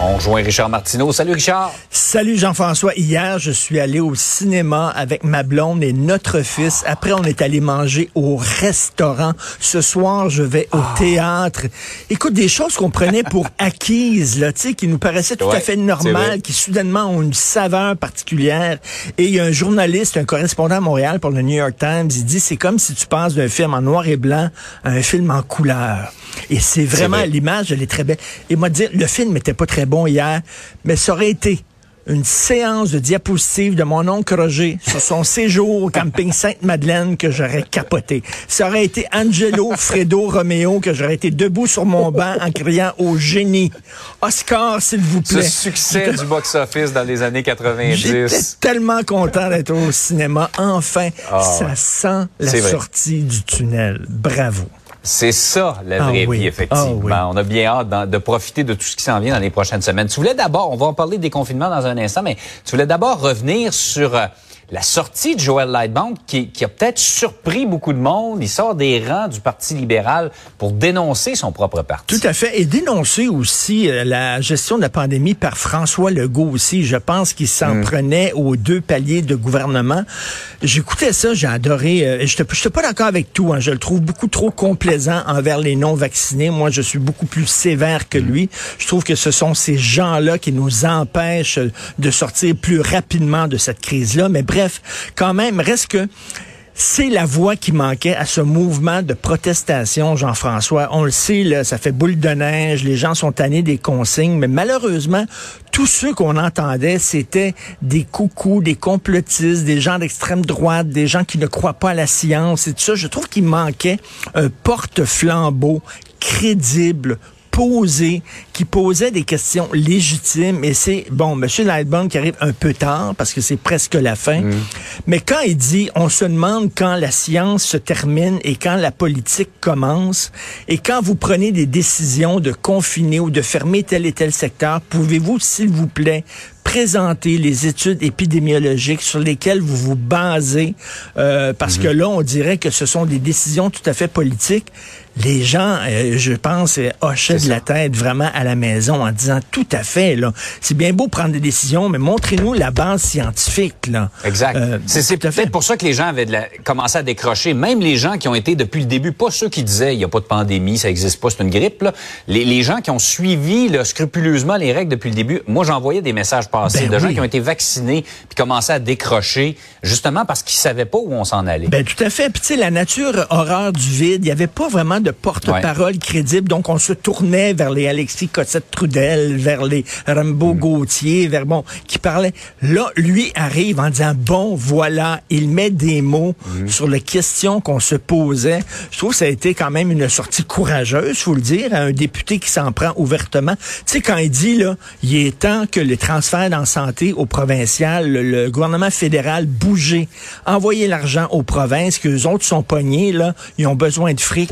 On rejoint Richard Martineau. Salut Richard. Salut Jean-François. Hier, je suis allé au cinéma avec ma blonde et notre fils. Après, on est allé manger au restaurant. Ce soir, je vais au théâtre. Écoute, des choses qu'on prenait pour acquises, là, tu sais, qui nous paraissaient tout Ouais, à fait normales, qui soudainement ont une saveur particulière. Et il y a un journaliste, un correspondant à Montréal pour le New York Times, il dit, c'est comme si tu passes d'un film en noir et blanc à un film en couleur. Et c'est vraiment, vrai. l'image, elle est très belle. Et moi, dire, le film était pas très bon hier, mais ça aurait été une séance de diapositives de mon oncle Roger sur son séjour au camping Sainte-Madeleine que j'aurais capoté. Ça aurait été Angelo Fredo Romeo que j'aurais été debout sur mon banc en criant au génie. Oscar, s'il vous Ce plaît. succès du box-office dans les années J'étais 90. tellement content d'être au cinéma. Enfin, Ah, ça sent la sortie du tunnel. Bravo. C'est ça, la Ah vraie oui. vie, effectivement. Ah oui. On a bien hâte d'en- de profiter de tout ce qui s'en vient dans les prochaines semaines. Tu voulais d'abord, on va en parler des confinements dans un instant, mais tu voulais d'abord revenir sur euh, la sortie de Joel Lightbound qui, qui a peut-être surpris beaucoup de monde. Il sort des rangs du Parti libéral pour dénoncer son propre parti. Tout à fait. Et dénoncer aussi euh, la gestion de la pandémie par François Legault aussi. Je pense qu'il s'en Mm. prenait aux deux paliers de gouvernement. J'écoutais ça, j'ai adoré. Euh, je n'étais pas d'accord avec tout. hein. Je le trouve beaucoup trop complaisant envers les non-vaccinés. Moi, je suis beaucoup plus sévère Mm. que lui. Je trouve que ce sont ces gens-là qui nous empêchent de sortir plus rapidement de cette crise-là. Mais bref, quand même, reste que c'est la voix qui manquait à ce mouvement de protestation, Jean-François. On le sait, ça fait boule de neige, les gens sont tannés des consignes, mais malheureusement, tous ceux qu'on entendait, c'était des coucous, des complotistes, des gens d'extrême droite, des gens qui ne croient pas à la science et tout ça. Je trouve qu'il manquait un porte-flambeau crédible posé, qui posait des questions légitimes. Et c'est, bon, M. Lightbound qui arrive un peu tard, parce que c'est presque la fin. Mais quand il dit, on se demande quand la science se termine et quand la politique commence, et quand vous prenez des décisions de confiner ou de fermer tel et tel secteur, pouvez-vous, s'il vous plaît, présenter les études épidémiologiques sur lesquelles vous vous basez, euh, parce que là, on dirait que ce sont des décisions tout à fait politiques. Les gens, euh, je pense, euh, hochaient de la tête vraiment à la maison en disant tout à fait, là. C'est bien beau prendre des décisions, mais montrez-nous la base scientifique, là. Exact. Euh, c'est c'est tout à fait. peut-être pour ça que les gens avaient de la- commencé à décrocher. Même les gens qui ont été depuis le début, pas ceux qui disaient il n'y a pas de pandémie, ça existe pas, c'est une grippe. Là. Les, les gens qui ont suivi là, scrupuleusement les règles depuis le début, moi j'envoyais des messages passés Ben de gens qui ont été vaccinés puis commençaient à décrocher justement parce qu'ils savaient pas où on s'en allait. Ben tout à fait. Puis tu sais, la nature horreur du vide, il n'y avait pas vraiment de porte-parole crédible. Donc on se tournait vers les Alexis Cossette-Trudel, vers les Rambo Gauthier, vers bon, qui parlaient. Là, lui arrive en disant bon, voilà, il met des mots sur les questions qu'on se posait. Je trouve que ça a été quand même une sortie courageuse, faut le dire, à un député qui s'en prend ouvertement. Tu sais, quand il dit là, il est temps que les transferts en santé au provincial, le, le gouvernement fédéral bouger, envoyer l'argent aux provinces, que les autres sont pognés, là, ils ont besoin de fric.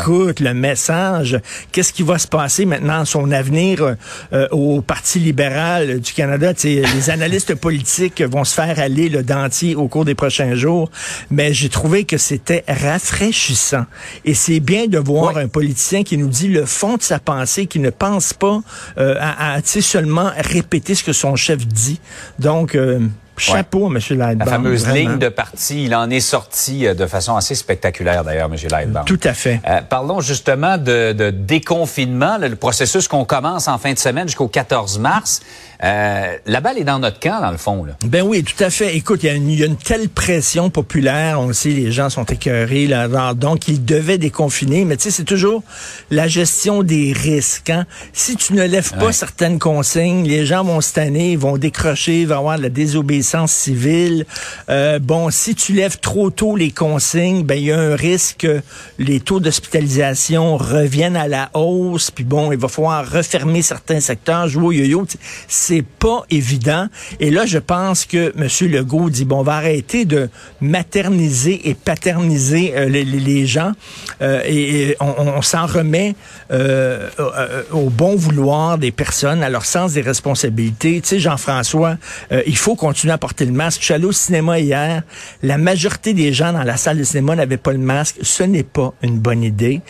Écoute, le message, qu'est-ce qui va se passer maintenant, son avenir euh, euh, au Parti libéral du Canada? Les analystes politiques vont se faire aller le dentier au cours des prochains jours, mais j'ai trouvé que c'était rafraîchissant. Et c'est bien de voir Ouais. un politicien qui nous dit le fond de sa pensée, qui ne pense pas euh, à, à, seulement répéter ce que son chef dit. Donc, euh, chapeau à M. Lightbound. La fameuse vraiment. ligne de parti, il en est sorti euh, de façon assez spectaculaire d'ailleurs, M. Lightbound. Tout à fait. Euh, parlons justement de, de déconfinement, le processus qu'on commence en fin de semaine jusqu'au 14 mars. Euh, la balle est dans notre camp, dans le fond. Là. Ben oui, tout à fait. Écoute, il y, a une- il y a une telle pression populaire, on le sait, les gens sont écœurés, là, donc ils devaient déconfiner, mais tu sais, c'est toujours la gestion des risques. Hein? Si tu ne lèves pas certaines consignes, les gens vont se tanner, vont décrocher, va avoir de la désobéissance civile. Euh, bon, si tu lèves trop tôt les consignes, ben il y a un risque que les taux d'hospitalisation reviennent à la hausse, puis bon, il va falloir refermer certains secteurs, jouer au yo-yo. C'est pas évident. Et là, je pense que M. Legault dit, bon, on va arrêter de materniser et paterniser euh, les, les, gens euh, et, on, on s'en remet euh, au bon vouloir des personnes, à leur sens des responsabilités. Tu sais, Jean-François, il faut continuer à porter le masque. Je suis allé au cinéma hier. La majorité des gens dans la salle de cinéma n'avaient pas le masque. Ce n'est pas une bonne idée.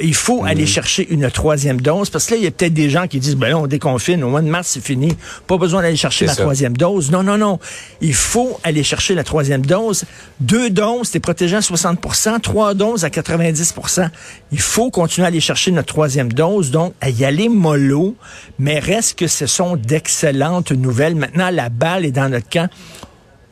il faut mhm. aller chercher une troisième dose parce que là, il y a peut-être des gens qui disent, ben là, on déconfine. Au mois de mars, c'est fini. Pas besoin d'aller chercher la troisième dose. Non, non, non. Il faut aller chercher la troisième dose. Deux doses, t'es protégé à 60% Trois doses à 90% Il faut continuer à aller chercher notre troisième dose. Donc, à y aller mollo. Mais reste que ce sont d'excellentes nouvelles. Maintenant, la balle est dans notre camp.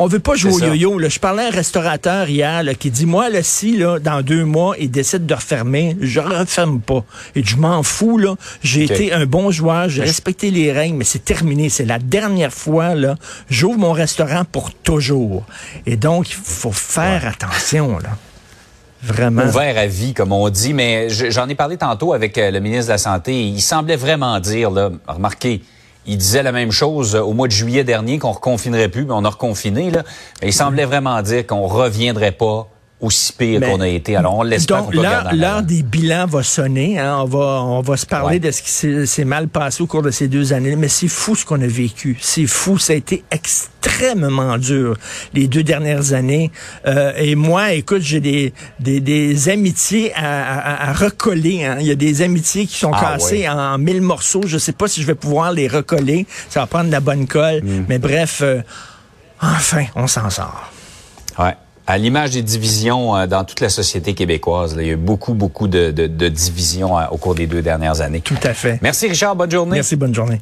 On veut pas jouer au yo-yo. Je parlais à un restaurateur hier qui dit, moi, là, si là, dans deux mois, il décide de refermer, je referme pas. Et je m'en fous. là. J'ai été un bon joueur, j'ai respecté les règles, mais c'est terminé. C'est la dernière fois. là. J'ouvre mon restaurant pour toujours. Et donc, il faut faire attention. là. Vraiment. Ouvert à vie, comme on dit. Mais j'en ai parlé tantôt avec euh, le ministre de la Santé. Il semblait vraiment dire, là, remarquez, il disait la même chose au mois de juillet dernier qu'on reconfinerait plus, mais on a reconfiné. Là. Il semblait vraiment dire qu'on reviendrait pas aussi pire qu'on a été. Alors, on l'espère. Donc, l'heure des bilans va sonner. Hein. On, va, on va se parler de ce qui s'est mal passé au cours de ces deux années. Mais c'est fou ce qu'on a vécu. C'est fou. Ça a été extrêmement dur les deux dernières années. Euh, et moi, écoute, j'ai des, des, des, amitiés à, à, recoller. Hein. Il y a des amitiés qui sont ah, cassées en, mille morceaux. Je sais pas si je vais pouvoir les recoller. Ça va prendre de la bonne colle. Mm. Mais bref, euh, enfin, on s'en sort. Ouais à l'image des divisions euh, dans toute la société québécoise. il y a eu beaucoup, beaucoup de, de divisions euh, au cours des deux dernières années. Tout à fait. Merci Richard, bonne journée. Merci, bonne journée.